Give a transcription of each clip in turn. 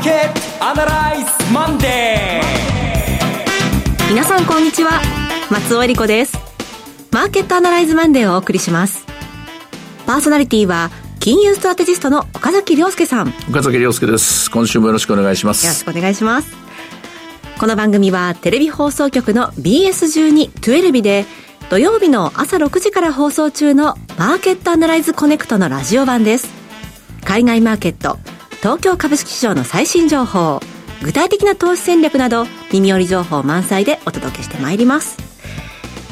ーケットアナライズマンデー。皆さんこんにちは。松尾英里子です。マーケットアナライズマンデーをお送りします。パーソナリティは金融ストラテジストの岡崎良介さん。岡崎良介です。今週もよろしくお願いします。よろしくお願いします。この番組はテレビ放送局の BS12-12 で土曜日の朝6時から放送中のマーケットアナライズコネクトのラジオ版です。海外マーケット東京株式市場の最新情報具体的な投資戦略など耳寄り情報満載でお届けしてまいります。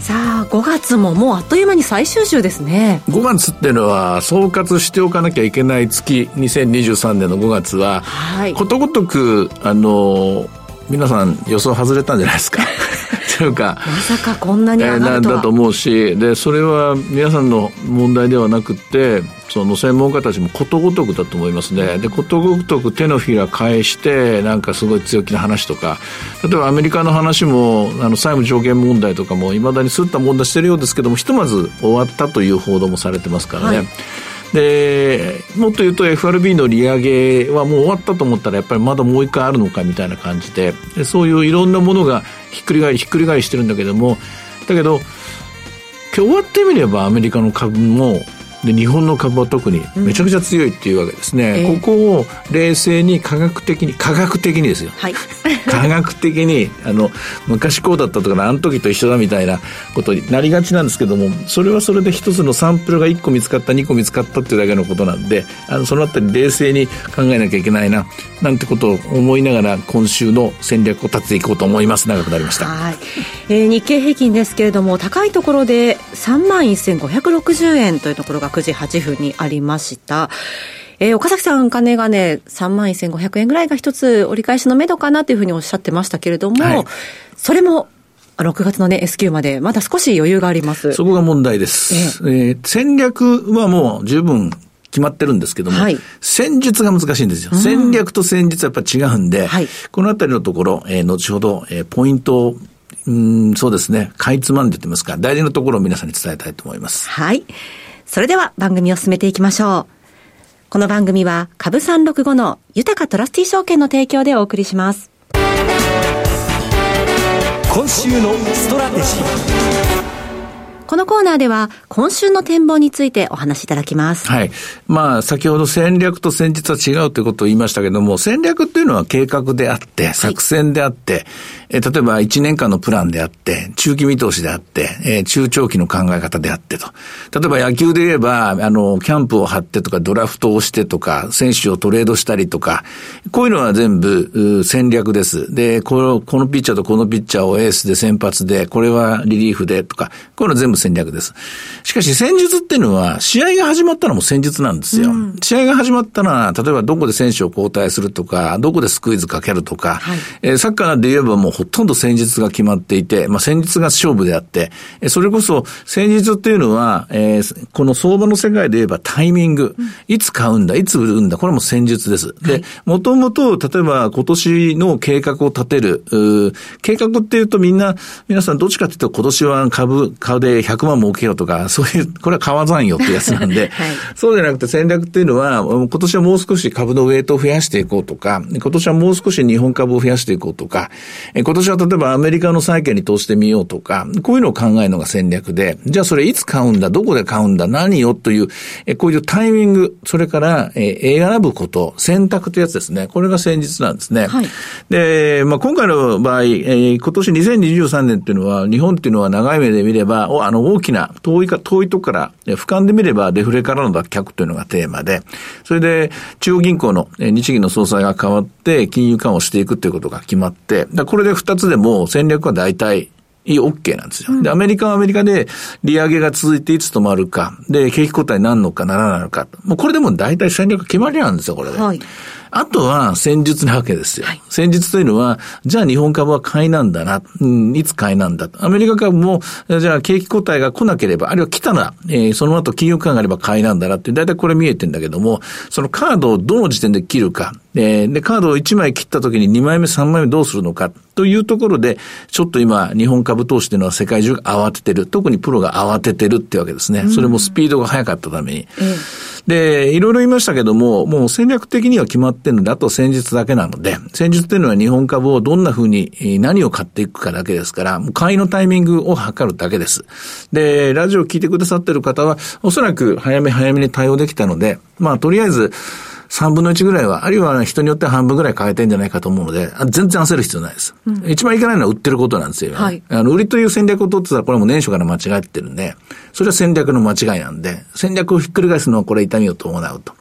さあ5月ももうあっという間に最終週ですね。5月っていうのは総括しておかなきゃいけない月2023年の5月は、はい、ことごとくあの皆さん予想外れたんじゃないですか というかまさかこんなに上がるとは、えー、だと思うしでそれは皆さんの問題ではなくてその専門家たちもことごとくだと思いますね。でことごとく手のひら返してなんかすごい強気な話とか例えばアメリカの話もあの債務上限問題とかもいまだにすった問題してるようですけどもひとまず終わったという報道もされてますからね。はいでもっと言うと FRB の利上げはもう終わったと思ったらやっぱりまだもう一回あるのかみたいな感じでそういういろんなものがひっくり返りひっくり返りしてるんだけどもだけど今日終わってみればアメリカの株もで日本の株は特にめちゃくちゃ強いっていうわけですね、うん、ここを冷静に科学的に科学的にですよ、はい、科学的にあの昔こうだったとかあの時と一緒だみたいなことになりがちなんですけどもそれはそれで一つのサンプルが1個見つかった2個見つかったっていうだけのことなんであのそのあたり冷静に考えなきゃいけないななんてことを思いながら今週の戦略を立てていこうと思います。長くなりました、はい。えー、日経平均ですけれども高いところで3万1560円というところがが9時8分にありました。えー、岡崎さん、金がね、3万1500円ぐらいが一つ折り返しのめどかなというふうにおっしゃってましたけれども、はい、それも6月のね、S q までまだ少し余裕があります。そこが問題です。ええー、戦略はもう十分決まってるんですけども、はい、戦術が難しいんですよ。うん、戦略と戦術はやっぱ違うんで、はい、このあたりのところ、えー、後ほど、えー、ポイントをうん、そうですね。かいつまんでってますか、大事なところを皆さんに伝えたいと思います。はい。それでは番組を進めていきましょう。この番組は株365の豊トラスティ証券の提供でお送りします。今週のストラテジー。このコーナーでは今週の展望についてお話しいただきます。はい。まあ、先ほど戦略と戦術は違うということを言いましたけども、戦略っていうのは計画であって、作戦であって、はい、え例えば1年間のプランであって、中期見通しであって、え中長期の考え方であってと。例えば野球で言えば、あの、キャンプを張ってとか、ドラフトをしてとか、選手をトレードしたりとか、こういうのは全部戦略です。で、この、このピッチャーとこのピッチャーをエースで先発で、これはリリーフでとか、こういうの全部戦略です。しかし戦術っていうのは、試合が始まったのも戦術なんですよ。うん、試合が始まったのは、例えばどこで選手を交代するとか、どこでスクイズかけるとか、はい、えー、サッカーで言えばもうほとんど戦術が決まっていて、まあ戦術が勝負であって、えそれこそ戦術っていうのは、えー、この相場の世界で言えばタイミング、うん、いつ買うんだ、いつ売るんだ、これも戦術です。で、もともと、例えば今年の計画を立てる、計画っていうとみんな、皆さんどっちかっていうと今年は株、株で100万儲けようとか、そういう、これは買わざんよってやつなんで、はい、そうじゃなくて戦略っていうのは、今年はもう少し株のウェイトを増やしていこうとか、今年はもう少し日本株を増やしていこうとか、今年は例えばアメリカの債券に投資してみようとか、こういうのを考えるのが戦略で、じゃあそれいつ買うんだ、どこで買うんだ、何をという、こういうタイミング、それから、え選ぶこと、選択というやつですね。これが戦術なんですね。はい、で、まあ、今回の場合、え今年2023年っていうのは、日本っていうのは長い目で見れば、おあの大きな遠いか、遠いとこから、俯瞰で見ればデフレからの脱却というのがテーマで、それで中央銀行の日銀の総裁が変わって金融緩和をしていくということが決まって、これで二つでも戦略は大体 OK なんですよ。で、アメリカはアメリカで利上げが続いていつ止まるか、で、景気後退になるのかならないのか。もうこれでも大体戦略決まりなんですよ、これで。はい。あとは戦術なわけですよ。はい、戦術というのは、じゃあ日本株は買いなんだな、うん、いつ買いなんだ。アメリカ株も、じゃあ景気後退が来なければ、あるいは来たら、えー、その後金融緩和があれば買いなんだなって、だいたいこれ見えてんだけども、そのカードをどの時点で切るか、で、で、カードを1枚切った時に2枚目、3枚目どうするのかというところで、ちょっと今、日本株投資というのは世界中が慌ててる。特にプロが慌ててるってわけですね。それもスピードが速かったために。で、いろいろ言いましたけども、もう戦略的には決まってるので、あと戦術だけなので、戦術っていうのは日本株をどんな風に、何を買っていくかだけですから、買いのタイミングを測るだけです。で、ラジオを聞いてくださってる方は、おそらく早め早めに対応できたので、まあ、とりあえず、3分の1ぐらいは、あるいは人によっては半分ぐらい変えてんじゃないかと思うので、全然焦る必要ないです。うん、一番いけないのは売ってることなんですよ、はい。あの、売りという戦略を取ってたら、これも年初から間違ってるんで、それは戦略の間違いなんで、戦略をひっくり返すのはこれ痛みを伴うと。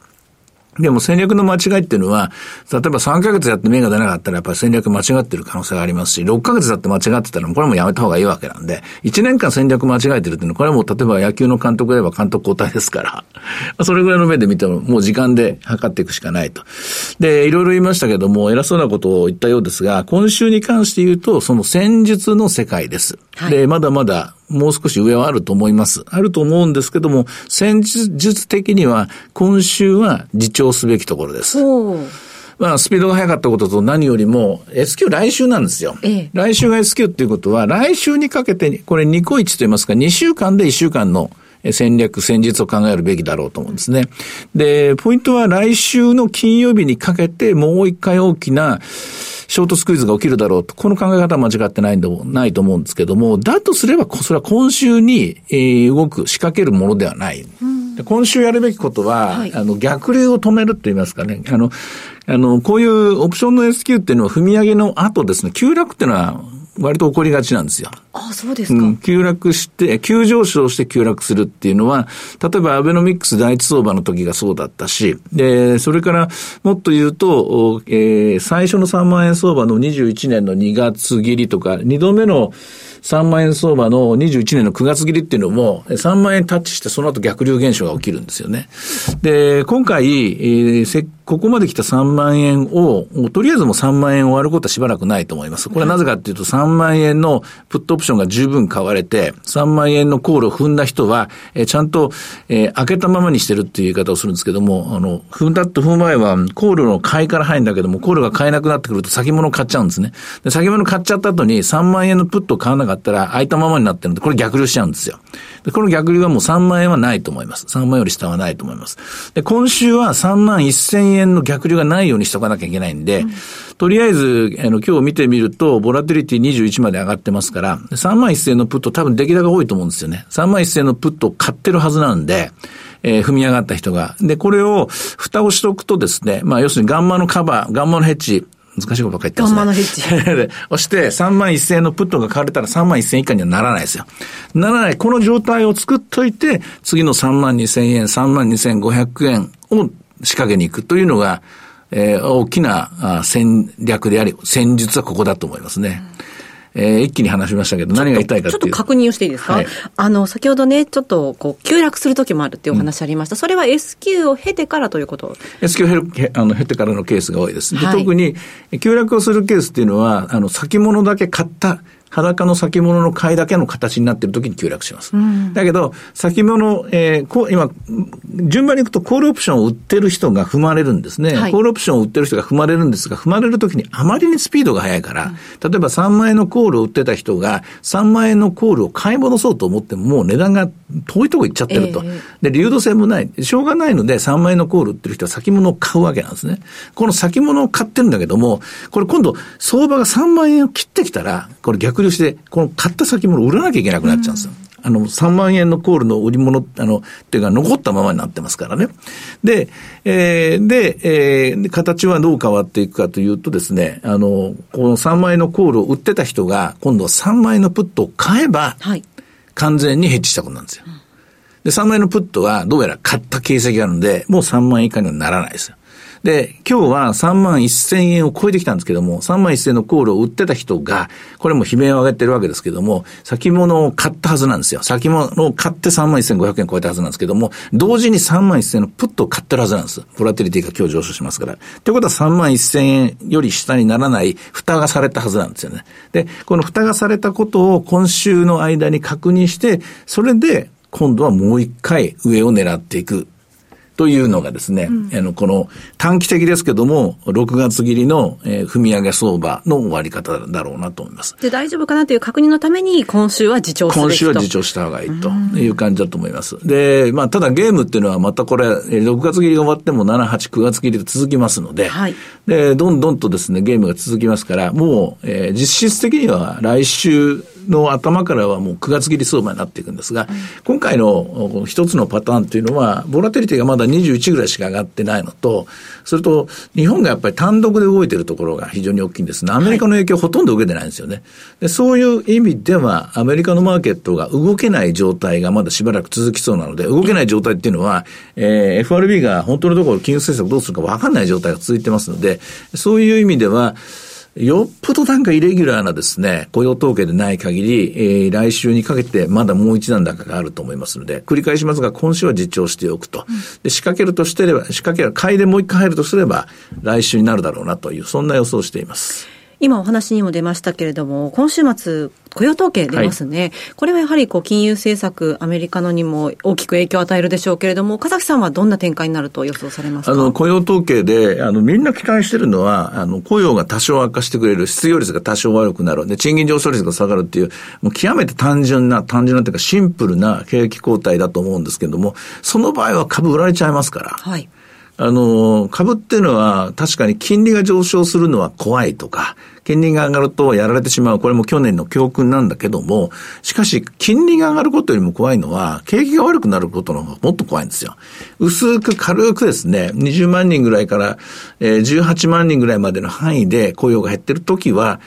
でも戦略の間違いっていうのは、例えば3ヶ月やって目が出なかったらやっぱり戦略間違ってる可能性がありますし、6ヶ月だって間違ってたらこれもやめた方がいいわけなんで、1年間戦略間違えてるっていうのは、これはもう例えば野球の監督では監督交代ですから、それぐらいの目で見てももう時間で測っていくしかないと。で、いろいろ言いましたけども、偉そうなことを言ったようですが、今週に関して言うと、その戦術の世界です。はい、で、まだまだもう少し上はあると思います。あると思うんですけども、戦術的には今週は自重すべきところです。まあ、スピードが速かったことと何よりも、S q 来週なんですよ。ええ、来週が S q っていうことは、来週にかけて、これ2個1と言いますか、2週間で1週間の戦略、戦術を考えるべきだろうと思うんですね。で、ポイントは来週の金曜日にかけてもう一回大きな、ショートスクイズが起きるだろうと、この考え方は間違ってないんないと思うんですけども、だとすれば、それは今週に、えー、動く、仕掛けるものではない。うん、今週やるべきことは、はい、あの、逆流を止めると言いますかね、あの、あの、こういうオプションの S q っていうのは踏み上げの後ですね、急落っていうのは、割と起こりがちなんですよ。あそうですか、うん。急落して、急上昇して急落するっていうのは、例えばアベノミクス第一相場の時がそうだったし、で、それからもっと言うと、えー、最初の3万円相場の21年の2月切りとか、2度目の3万円相場の21年の9月切りっていうのも、3万円タッチしてその後逆流現象が起きるんですよね。で、今回、えー、ここまで来た3万円を、とりあえずもう3万円終わることはしばらくないと思います。これはなぜかっていうと、3万円のプットオプションが十分買われて、3万円のコールを踏んだ人は、え、ちゃんと、えー、開けたままにしてるっていう言い方をするんですけども、あの、踏んだって踏む前は、コールの買いから入るんだけども、コールが買えなくなってくると先物買っちゃうんですね。で、先物買っちゃった後に3万円のプットを買わなかったら、空いたままになってるんで、これ逆流しちゃうんですよ。で、この逆流はもう3万円はないと思います。3万円より下はないと思います。で、今週は3万1000円の逆流がないようにしとかなきゃいけないんで、うん、とりあえず、あの、今日見てみると、ボラティリティ21まで上がってますから、3万1000円のプット多分出来高多いと思うんですよね。3万1000円のプットを買ってるはずなんで、えー、踏み上がった人が。で、これを、蓋をしとくとですね、まあ、要するにガンマのカバー、ガンマのヘッジ、難しいことばっかり言ってますね。ガンマのヘッジ。押して、3万1000円のプットが買われたら3万1000円以下にはならないですよ。ならない。この状態を作っといて、次の3万2000円、3万2500円を仕掛けに行くというのが、えー、大きな戦略であり、戦術はここだと思いますね。うんえー、一気に話しましたけど、何が言いたいかちょっと確認をしていいですか、はい、あの、先ほどね、ちょっと、こう、急落する時もあるっていうお話ありました。うん、それは S q を経てからということ ?S q を経あの経てからのケースが多いです。で、はい、特に、急落をするケースっていうのは、あの、先物だけ買った裸の先物の買いだけの形になっているときに急落します。うん、だけど、先物、えー、こう今、順番にいくとコールオプションを売ってる人が踏まれるんですね。はい、コールオプションを売ってる人が踏まれるんですが、踏まれるときにあまりにスピードが速いから、うん、例えば3万円のコールを売ってた人が3万円のコールを買い戻そうと思ってももう値段が遠いとこ行っちゃってると。えー、で、流動性もない。しょうがないので3万円のコール売ってる人は先物を買うわけなんですね。この先物を買ってるんだけども、これ今度相場が3万円を切ってきたら、これ逆流して、この買った先物を売らなきゃいけなくなっちゃうんですよ。うんあの、3万円のコールの売り物、あの、っていうか残ったままになってますからね。で、えー、で、えー、形はどう変わっていくかというとですね、あの、この3万円のコールを売ってた人が、今度は3万円のプットを買えば、はい、完全にヘッジしたことなんですよ。で、3万円のプットはどうやら買った形跡があるんで、もう3万円以下にはならないですよ。で、今日は3万1000円を超えてきたんですけども、3万1000円のコールを売ってた人が、これも悲鳴を上げてるわけですけども、先物を買ったはずなんですよ。先物を買って3万1500円超えたはずなんですけども、同時に3万1000円のプットを買ってるはずなんです。ボラティリティが今日上昇しますから。ということは3万1000円より下にならない蓋がされたはずなんですよね。で、この蓋がされたことを今週の間に確認して、それで今度はもう一回上を狙っていく。というのがですね、うん、あの、この短期的ですけども、6月切りの、えー、踏み上げ相場の終わり方だろうなと思います。で、大丈夫かなという確認のために、今週は自重す今週は自重した方がいいという感じだと思います。で、まあ、ただゲームっていうのはまたこれ、6月切りが終わっても7、8、9月切りで続きますので、はい、で、どんどんとですね、ゲームが続きますから、もう、えー、実質的には来週、の頭からはもう9月切り相場になっていくんですが、今回の一つのパターンというのは、ボラテリティがまだ21ぐらいしか上がってないのと、それと、日本がやっぱり単独で動いているところが非常に大きいんですが、アメリカの影響ほとんど受けてないんですよね。でそういう意味では、アメリカのマーケットが動けない状態がまだしばらく続きそうなので、動けない状態っていうのは、えー、FRB が本当のところ金融政策どうするか分かんない状態が続いてますので、そういう意味では、よっぽどなんかイレギュラーなですね、雇用統計でない限り、えー、来週にかけてまだもう一段高があると思いますので、繰り返しますが、今週は実調しておくと。で、仕掛けるとしてれば、仕掛ける、買いでもう一回入るとすれば、来週になるだろうなという、そんな予想をしています。今お話にも出ましたけれども、今週末、雇用統計出ますね。はい、これはやはりこう金融政策、アメリカのにも大きく影響を与えるでしょうけれども、岡崎さんはどんな展開になると予想されますか？あの、雇用統計で、あの、みんな期待してるのは、あの、雇用が多少悪化してくれる、失業率が多少悪くなる、で、賃金上昇率が下がるっていう、もう極めて単純な、単純なというかシンプルな景気後退だと思うんですけれども、その場合は株売られちゃいますから。はい。あの、株っていうのは確かに金利が上昇するのは怖いとか、金利が上がるとやられてしまう。これも去年の教訓なんだけども、しかし、金利が上がることよりも怖いのは、景気が悪くなることの方がもっと怖いんですよ。薄く軽くですね、20万人ぐらいから、えー、18万人ぐらいまでの範囲で雇用が減ってるときは、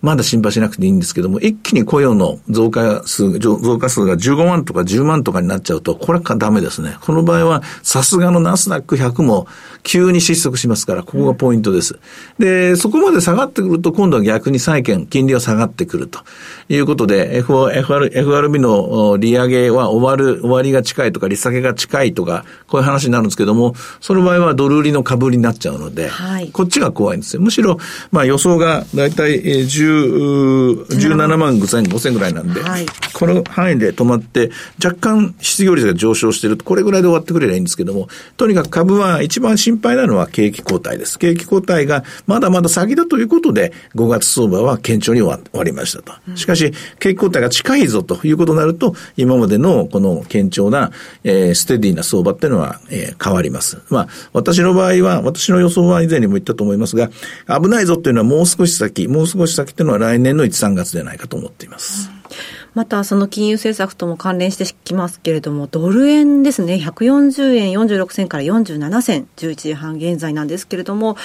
まだ心配しなくていいんですけども、一気に雇用の増加数、増加数が15万とか10万とかになっちゃうと、これはダメですね。この場合は、さすがのナスダック100も急に失速しますから、ここがポイントです。で、そこまで下がってくると、今度は逆に債券、金利が下がってくるということで、FR、FRB の利上げは終わる、終わりが近いとか、利下げが近いとか、こういう話になるんですけども、その場合はドル売りの株売りになっちゃうので、はい、こっちが怖いんですよ。むしろ、まあ予想がだいたい10 17万5千、5千ぐらいなんで、はい、この範囲で止まって、若干失業率が上昇してると、これぐらいで終わってくればいいんですけども、とにかく株は一番心配なのは景気後退です。景気後退がまだまだ先だということで、5月相場は堅調に終わりましたと。しかし、景気後退が近いぞということになると、今までのこの堅調な、えー、ステディな相場っていうのは、えー、変わります。まあ、私の場合は、私の予想は以前にも言ったと思いますが、危ないぞっていうのはもう少し先、もう少し先っていうのは来年の1、3月でないかと思っています。またその金融政策とも関連してきますけれども、ドル円ですね、140円46銭から47銭、11時半現在なんですけれども、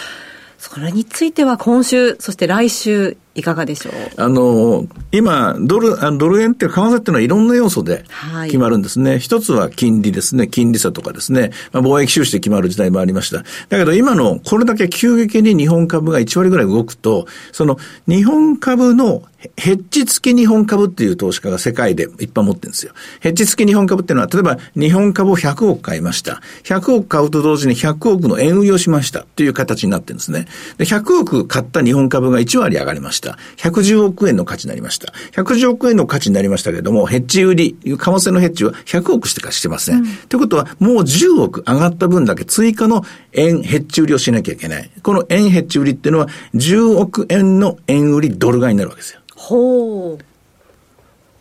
それについては今週、そして来週、いかがでしょう？あの、今、ドル、あドル円って為替っていうのはいろんな要素で決まるんですね。はい、一つは金利ですね。金利差とかですね。まあ、貿易収支で決まる時代もありました。だけど今のこれだけ急激に日本株が1割ぐらい動くと、その日本株のヘッジ付き日本株っていう投資家が世界でいっぱい持ってるんですよ。ヘッジ付き日本株っていうのは、例えば日本株を100億買いました。100億買うと同時に100億の円売りをしましたっていう形になってるんですね。で、100億買った日本株が1割上がりました。した。110億円の価値になりました。110億円の価値になりましたけれども、ヘッジ売り、為替のヘッジは100億しかしてません。うん、ということは、もう10億上がった分だけ追加の円ヘッジ売りをしなきゃいけない。この円ヘッジ売りっていうのは、10億円の円売りドル買いになるわけですよ。ほう。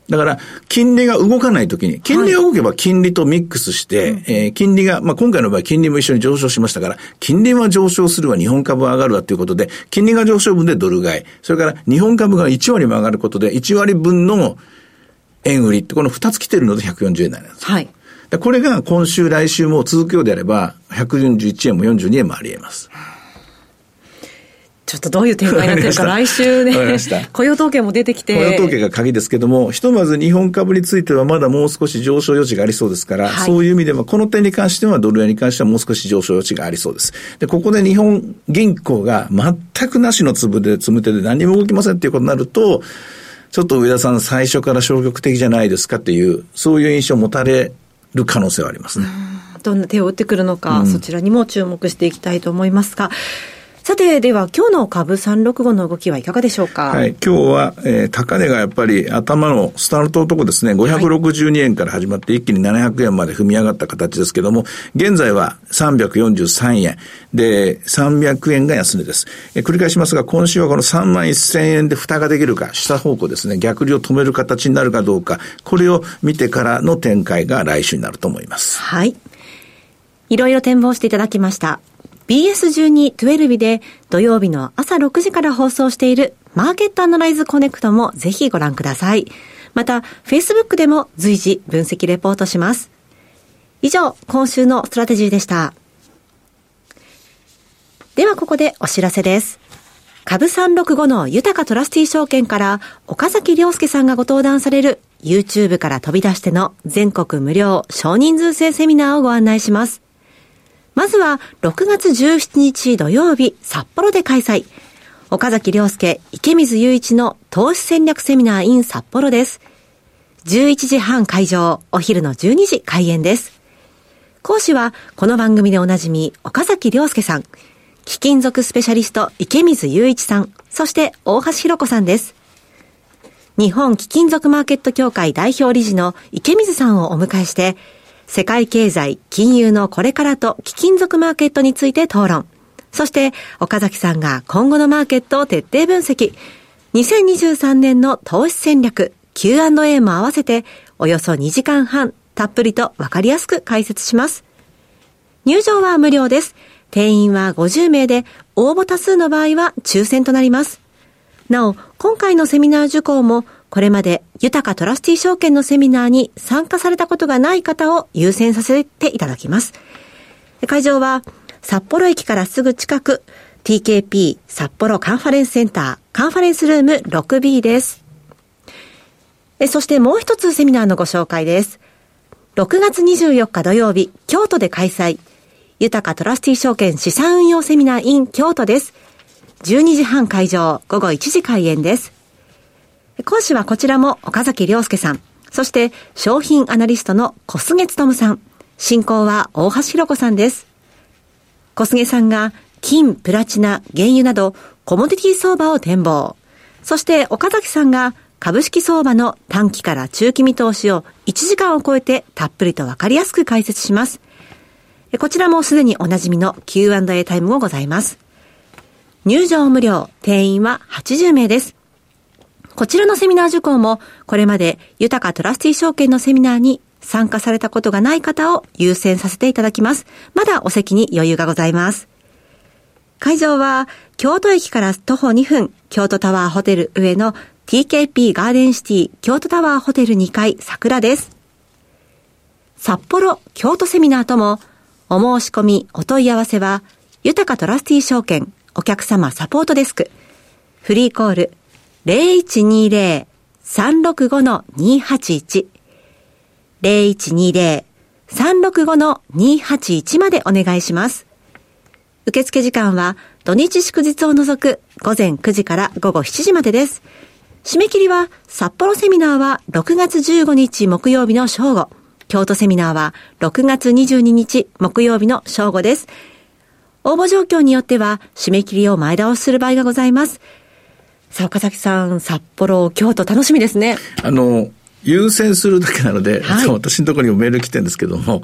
だから、金利が動かないときに、金利が動けば金利とミックスして、はい、えー、金利が、まあ、今回の場合金利も一緒に上昇しましたから、金利は上昇するわ、日本株は上がるわということで、金利が上昇分でドル買い、それから日本株が1割も上がることで、1割分の円売りって、この2つ来てるので140円なんです。はい。これが今週、来週も続くようであれば、141円も42円もあり得ます。ちょっとどういう展開になってるか、来週ね、雇用統計も出てきて。雇用統計が鍵ですけども、ひとまず日本株についてはまだもう少し上昇余地がありそうですから、はい、そういう意味では、この点に関してはドル円に関してはもう少し上昇余地がありそうです。で、ここで日本銀行が全くなしの粒で、積む手で何も動きませんっていうことになると、ちょっと上田さん最初から消極的じゃないですかっていう、そういう印象を持たれる可能性はありますね。どんな手を打ってくるのか、うん、そちらにも注目していきたいと思いますが、さて、では今日の株365の動きはいかがでしょうか？はい、今日は、えー、高値がやっぱり頭のスタートのとこですね、562円から始まって一気に700円まで踏み上がった形ですけども、現在は343円。で、300円が安値です。えー、繰り返しますが、今週はこの3万1000円で蓋ができるか、下方向ですね、逆流を止める形になるかどうか、これを見てからの展開が来週になると思います。はい。いろいろ展望していただきました。BS12-12 で土曜日の朝6時から放送しているマーケットアナライズコネクトもぜひご覧ください。また、Facebook でも随時分析レポートします。以上、今週のストラテジーでした。ではここでお知らせです。株365の豊かトラスティ証券から岡崎良介さんがご登壇される YouTube から飛び出しての全国無料少人数制セミナーをご案内します。まずは6月17日土曜日札幌で開催。岡崎良介、池水雄一の投資戦略セミナー in 札幌です。11時半会場、お昼の12時開演です。講師はこの番組でおなじみ岡崎良介さん、貴金属スペシャリスト池水雄一さん、そして大橋弘子さんです。日本貴金属マーケット協会代表理事の池水さんをお迎えして、世界経済、金融のこれからと貴金属マーケットについて討論。そして、岡崎さんが今後のマーケットを徹底分析。2023年の投資戦略、Q&A も合わせて、およそ2時間半、たっぷりとわかりやすく解説します。入場は無料です。定員は50名で、応募多数の場合は抽選となります。なお、今回のセミナー受講もこれまで豊かトラスティ証券のセミナーに参加されたことがない方を優先させていただきます。会場は札幌駅からすぐ近く TKP 札幌カンファレンスセンターカンファレンスルーム 6B です。そしてもう一つセミナーのご紹介です。6月24日土曜日、京都で開催。豊かトラスティ証券資産運用セミナー in 京都です。12時半会場、午後1時開演です。講師はこちらも岡崎良介さん。そして商品アナリストの小菅勤さん。進行は大橋弘子さんです。小菅さんが金、プラチナ、原油などコモディティ相場を展望。そして岡崎さんが株式相場の短期から中期見通しを1時間を超えてたっぷりとわかりやすく解説します。こちらもすでにおなじみの Q&A タイムもございます。入場無料、定員は80名です。こちらのセミナー受講も、これまで豊かトラスティ証券のセミナーに参加されたことがない方を優先させていただきます。まだお席に余裕がございます。会場は、京都駅から徒歩2分、京都タワーホテル上の TKP ガーデンシティ京都タワーホテル2階桜です。札幌、京都セミナーとも、お申し込み、お問い合わせは、豊かトラスティ証券、お客様サポートデスク、フリーコール0120-365-281 0120-365-281までお願いします。受付時間は土日祝日を除く午前9時から午後7時までです。締め切りは札幌セミナーは6月15日木曜日の正午。京都セミナーは6月22日木曜日の正午です。応募状況によっては締め切りを前倒しする場合がございます。さあ、岡崎さん、札幌、京都、楽しみですね。あの、優先するだけなので、はい、私のところにもメール来てるんですけども、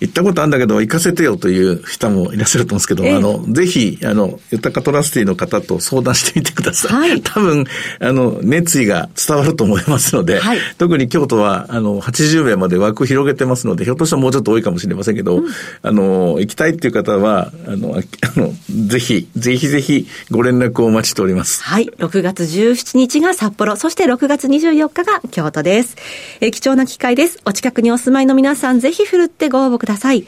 行ったことあるんだけど、行かせてよという人もいらっしゃると思うんですけど、あの、ぜひ、あの、豊かトラスティの方と相談してみてください。はい、多分、あの、熱意が伝わると思いますので、はい、特に京都は、あの、80名まで枠広げてますので、ひょっとしたらもうちょっと多いかもしれませんけど、うん、あの、行きたいっていう方は、あの、あの、ぜひ、ぜひぜひご連絡をお待ちしております。はい。6月17日が札幌、そして6月24日が京都です。え貴重な機会です。お近くにお住まいの皆さん、ぜひ振るってご応募ください。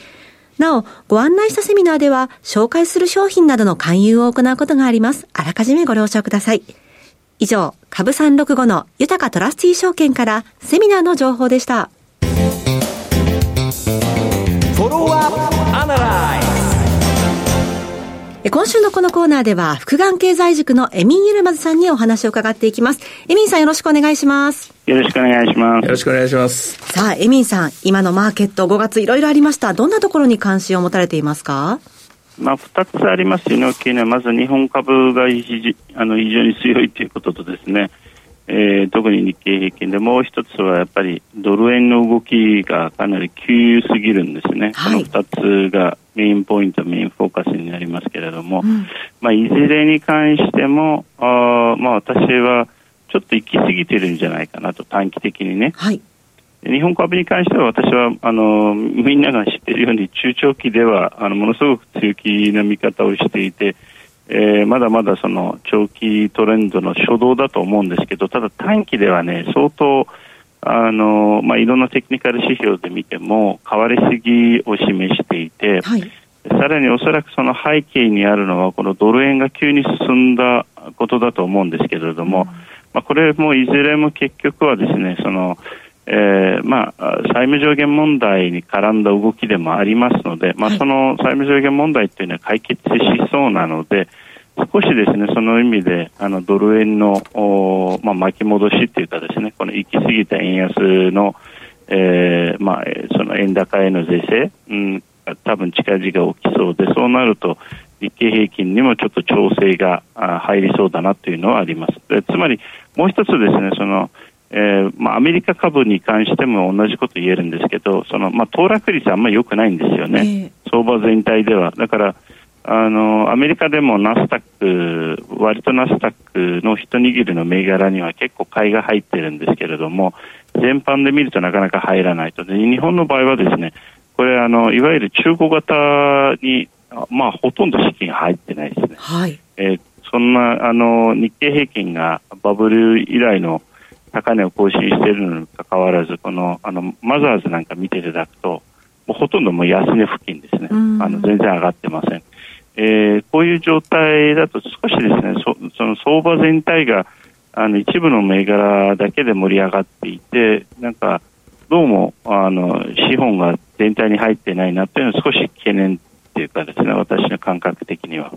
なお、ご案内したセミナーでは、紹介する商品などの勧誘を行うことがあります。あらかじめご了承ください。以上、株365の豊かトラスティー証券からセミナーの情報でした。フォロワーアナライ今週のこのコーナーでは、福眼経済塾のエミン・ユルマズさんにお話を伺っていきます。エミンさんよろしくお願いします。よろしくお願いします。よろしくお願いします。さあ、エミンさん、今のマーケット5月いろいろありました。どんなところに関心を持たれていますか？まあ、2つありますよね、大きいのは、まず日本株が非あの非常に強いということとですね、えー、特に日経平均でもう一つはやっぱりドル円の動きがかなり急すぎるんですね、はい、この2つがメインポイント、メインフォーカスになりますけれども、うん、まあ、いずれに関しても、あまあ、私はちょっと行き過ぎてるんじゃないかなと、短期的にね。はい。日本株に関しては私はあのみんなが知っているように中長期ではあのものすごく強気な見方をしていて、えー、まだまだその長期トレンドの初動だと思うんですけどただ短期ではね相当あの、まあ、いろんなテクニカル指標で見ても変わりすぎを示していて、はい、さらにおそらくその背景にあるのはこのドル円が急に進んだことだと思うんですけれども、うん、まあ、これもいずれも結局はですねそのえーまあ、債務上限問題に絡んだ動きでもありますので、まあ、その債務上限問題というのは解決しそうなので、少しですね、その意味で、あの、ドル円の、おまあ、巻き戻しっていうかですね、この行き過ぎた円安の、えー、まあ、その円高への是正、うん、多分近々起きそうで、そうなると、日経平均にもちょっと調整が入りそうだなというのはあります。つまり、もう一つですね、その、えーまあ、アメリカ株に関しても同じこと言えるんですけど、そのまあ、騰落率あんまり良くないんですよね、えー、相場全体では。だからあのアメリカでもナスタック、割とナスタックの一握りの銘柄には結構買いが入ってるんですけれども、全般で見るとなかなか入らないと。で日本の場合はですね、これあの、いわゆる中古型に、まあ、ほとんど資金入ってないですね。はい。えー、そんな、あの、日経平均がバブル以来の高値を更新しているのにかかわらず、この、あの、マザーズなんか見ていただくと、もうほとんどもう安値付近ですね。あの、全然上がってません。えー、こういう状態だと少しですね、そその相場全体があの一部の銘柄だけで盛り上がっていて、なんかどうもあの資本が全体に入ってないなというのは少し懸念っていうかですね、私の感覚的には。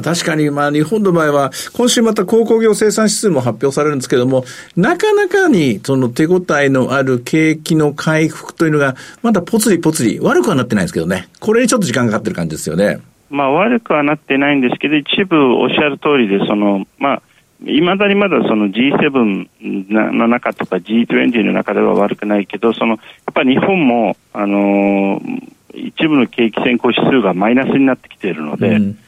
確かに、まあ、日本の場合は、今週また鉱工業生産指数も発表されるんですけども、なかなかに、その手応えのある景気の回復というのが、まだぽつりぽつり、悪くはなってないんですけどね。これにちょっと時間がかかってる感じですよね。まあ、悪くはなってないんですけど、一部おっしゃる通りで、その、まあ、いまだにまだその G7 の中とか G20 の中では悪くないけど、そのやっぱり日本も、あのー、一部の景気先行指数がマイナスになってきているので、うん、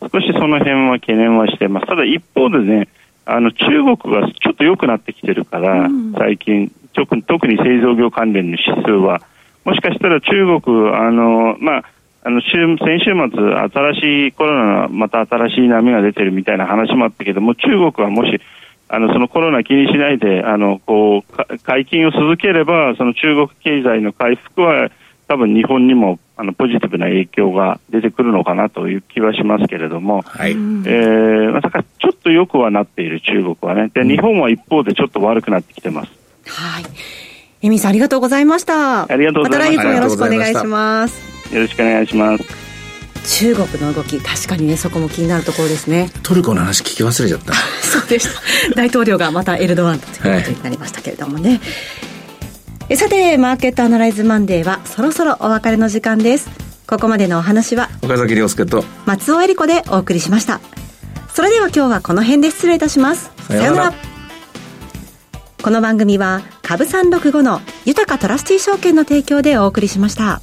少しその辺は懸念はしてます。ただ一方でね、あの中国がちょっと良くなってきてるから、うん、最近特に、特に製造業関連の指数は、もしかしたら中国、あの、まあ、あの週先週末、新しいコロナ、また新しい波が出てるみたいな話もあったけども、中国はもし、あのそのコロナ気にしないで、あのこう解禁を続ければ、その中国経済の回復は、多分日本にもあのポジティブな影響が出てくるのかなという気はしますけれども、はいえー、まさかちょっとよくはなっている中国はね、で日本は一方でちょっと悪くなってきてます。はい。エミさんありがとうございました。ありがとうございます。また来月もよろしくお願いします。よろしくお願いします。中国の動き確かにねそこも気になるところですねトルコの話聞き忘れちゃった そうでした大統領がまたエルドアンということになりましたけれどもね、はいさて、マーケットアナライズマンデーはそろそろお別れの時間です。ここまでのお話は、岡崎亮介と松尾恵理子でお送りしました。それでは今日はこの辺で失礼いたします。さようなら。この番組は、株三六五の豊かトラスティ証券の提供でお送りしました。